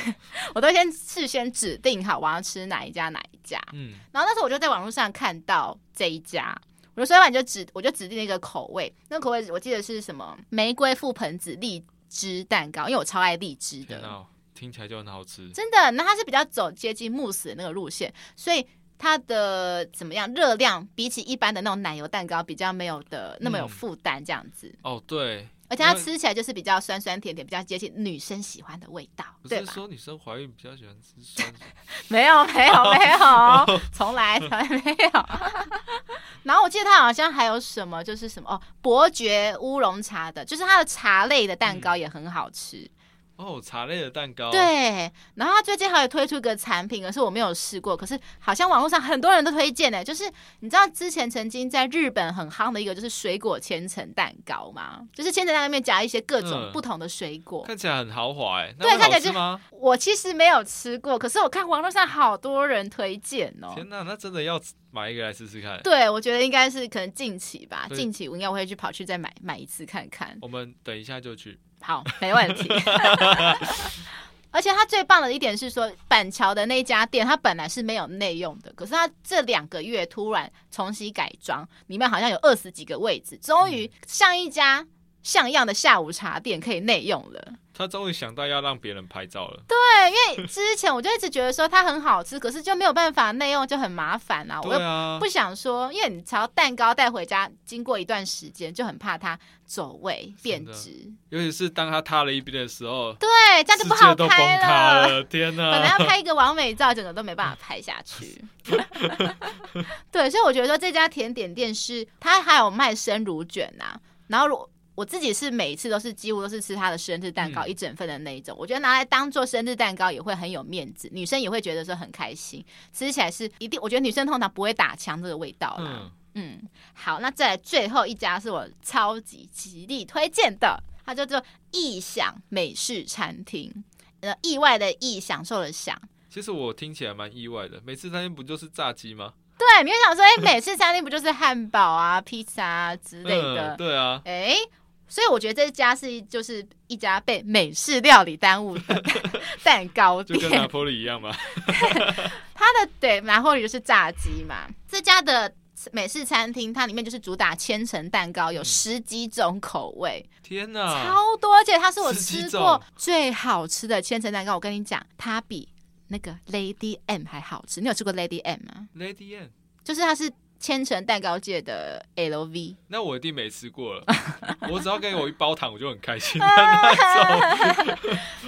我都先事先指定好我要吃哪一家哪一家。嗯，然后那时候我就在网络上看到这一家，我就说要不然就指我就指定一个口味，那个口味我记得是什么玫瑰覆盆子荔枝蛋糕，因为我超爱荔枝的。听起来就很好吃，真的。那它是比较走接近慕斯的那个路线，所以它的怎么样？热量比起一般的那种奶油蛋糕比较没有的那么有负担，这样子。嗯、哦，对。而且它吃起来就是比较酸酸甜甜，比较接近女生喜欢的味道，对吧？不是说女生怀孕比较喜欢吃酸？没有，没有，没有 从来从来没有。然后我记得它好像还有什么，就是什么哦，伯爵乌龙茶的，就是它的茶类的蛋糕也很好吃。嗯哦，茶类的蛋糕。对，然后他最近还有推出一个产品，可是我没有试过，可是好像网络上很多人都推荐呢。就是你知道之前曾经在日本很夯的一个，就是水果千层蛋糕嘛？就是千层蛋糕里面夹一些各种不同的水果，嗯、看起来很豪华哎。对，看起来就吗？我其实没有吃过，可是我看网络上好多人推荐哦。天哪，那真的要买一个来试试看？对，我觉得应该是可能近期吧，近期我应该会去跑去再买买一次看看。我们等一下就去。好，没问题。而且它最棒的一点是说，板桥的那家店，它本来是没有内用的，可是它这两个月突然重新改装，里面好像有二十几个位置，终于像一家像样的下午茶店可以内用了。他终于想到要让别人拍照了。对，因为之前我就一直觉得说它很好吃，可是就没有办法内用，就很麻烦啊。我又不想说，因为你朝蛋糕带回家，经过一段时间就很怕它走位变质。尤其是当它塌了一边的时候，对，这样就不好拍了。了天哪！本来要拍一个完美照，整个都没办法拍下去。对，所以我觉得说这家甜点店是它还有卖生乳卷呐、啊，然后如我自己是每一次都是几乎都是吃他的生日蛋糕一整份的那一种，嗯、我觉得拿来当做生日蛋糕也会很有面子，女生也会觉得说很开心，吃起来是一定，我觉得女生通常不会打枪这个味道啦。嗯，嗯，好，那再来最后一家是我超级极力推荐的，它叫做意想美式餐厅，呃，意外的意，享受的享。其实我听起来蛮意外的，美式餐厅不就是炸鸡吗？对，你会想说，哎、欸，美式餐厅不就是汉堡啊、披萨啊之类的？嗯、对啊，哎。所以我觉得这家是就是一家被美式料理耽误的 蛋糕店，就跟拿破里一样嘛？它的对拿破里就是炸鸡嘛。这家的美式餐厅，它里面就是主打千层蛋糕，有十几种口味。天哪，超多！而且它是我吃过最好吃的千层蛋糕。我跟你讲，它比那个 Lady M 还好吃。你有吃过 Lady M 吗？Lady M 就是它是。千层蛋糕界的 LV，那我一定没吃过了。我只要给我一包糖，我就很开心。你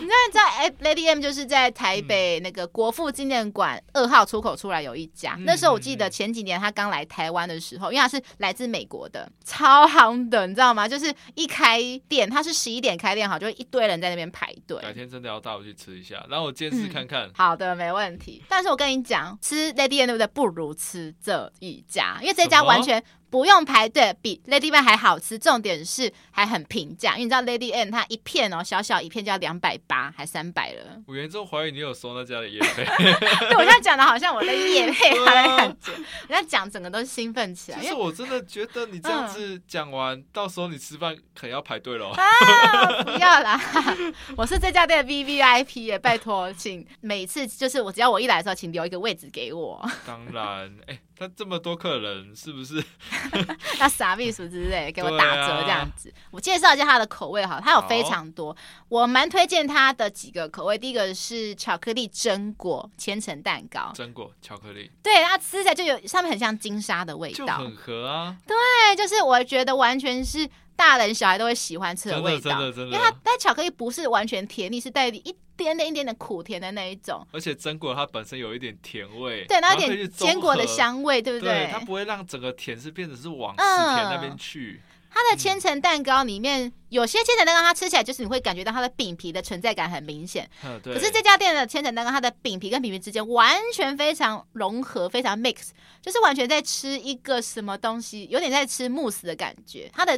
知道在，Lady M 就是在台北那个国父纪念馆二号出口出来有一家。嗯、那时候我记得前几年他刚来台湾的时候，因为他是来自美国的，超夯的，你知道吗？就是一开店，他是十一点开店，好，就一堆人在那边排队。改天真的要带我去吃一下，然后我见识看看、嗯。好的，没问题。但是我跟你讲，吃 Lady M 对不对？不如吃这一家。因为这家完全不用排队，比 Lady M 还好吃。重点是还很平价，因为你知道 Lady M 它一片哦，小小一片就要两百八，还三百了。我严重怀疑你有收那家的业配。对，我现在讲的好像我的业配 他的感觉，人家讲整个都兴奋起来。其实我真的觉得你这样子讲完，嗯、到时候你吃饭可能要排队了。啊，不要啦！我是这家店的 V V I P 耶，拜托，请每次就是我只要我一来的时候，请留一个位置给我。当然，哎、欸。他这么多客人，是不是 那傻秘书之类给我打折这样子？啊、我介绍一下它的口味哈，它有非常多，我蛮推荐它的几个口味。第一个是巧克力榛果千层蛋糕，榛果巧克力，对，它吃起来就有上面很像金沙的味道，很合啊。对，就是我觉得完全是大人小孩都会喜欢吃的味道，真的真的，因为它但巧克力不是完全甜腻，是带一。点点一点点苦甜的那一种，而且榛果它本身有一点甜味，对，然后有点坚果的香味，对不对？对，它不会让整个甜是变成是往死甜那边去。嗯它的千层蛋糕里面有些千层蛋糕，它吃起来就是你会感觉到它的饼皮的存在感很明显。可是这家店的千层蛋糕，它的饼皮跟饼皮之间完全非常融合，非常 mix，就是完全在吃一个什么东西，有点在吃慕斯的感觉。它的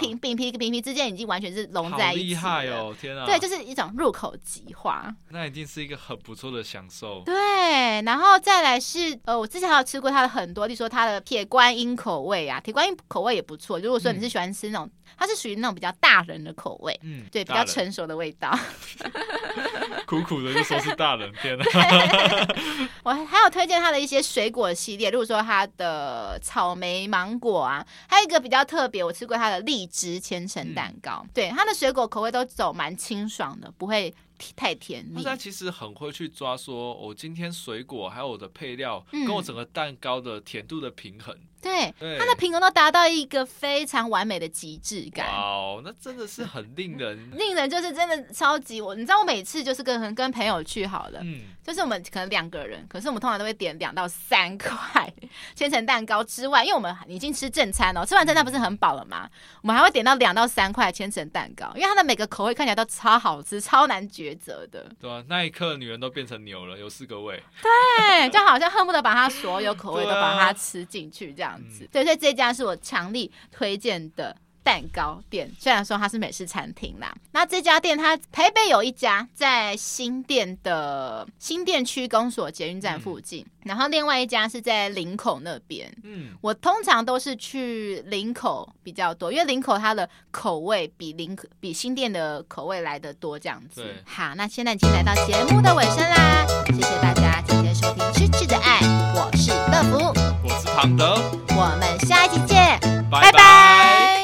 饼饼皮跟饼皮之间已经完全是融在一起了。厉害哦！天啊！对，就是一种入口即化。那一定是一个很不错的享受。对，然后再来是呃，我之前还有吃过它的很多，例如说它的铁观音口味啊，铁观音口味也不错。如果说你是喜欢吃那种，它是属于那种比较大人的口味，嗯，对，比较成熟的味道。苦苦的就说是大人片了。我还有推荐它的一些水果系列，例如说它的草莓、芒果啊，还有一个比较特别，我吃过它的荔枝千层蛋糕。嗯、对，它的水果口味都走蛮清爽的，不会太甜腻。他其实很会去抓，说我今天水果还有我的配料，跟我整个蛋糕的甜度的平衡。嗯对，它的平衡都达到一个非常完美的极致感。哦，那真的是很令人，令人就是真的超级我，你知道我每次就是跟跟朋友去好了，嗯，就是我们可能两个人，可是我们通常都会点两到三块 千层蛋糕之外，因为我们已经吃正餐了，吃完正餐不是很饱了吗？我们还会点到两到三块千层蛋糕，因为它的每个口味看起来都超好吃，超难抉择的。对啊，那一刻女人都变成牛了，有四个胃。对，就好像恨不得把它所有口味都把它吃进去这样。子，对，所以这家是我强力推荐的蛋糕店。虽然说它是美式餐厅啦，那这家店它台北有一家在新店的新店区公所捷运站附近，嗯、然后另外一家是在林口那边。嗯，我通常都是去林口比较多，因为林口它的口味比林口比新店的口味来的多，这样子。对好，那现在已经来到节目的尾声啦，谢谢大家今天收听《吃吃的爱》，我是乐福。好的，我们下一期见，拜拜。拜拜。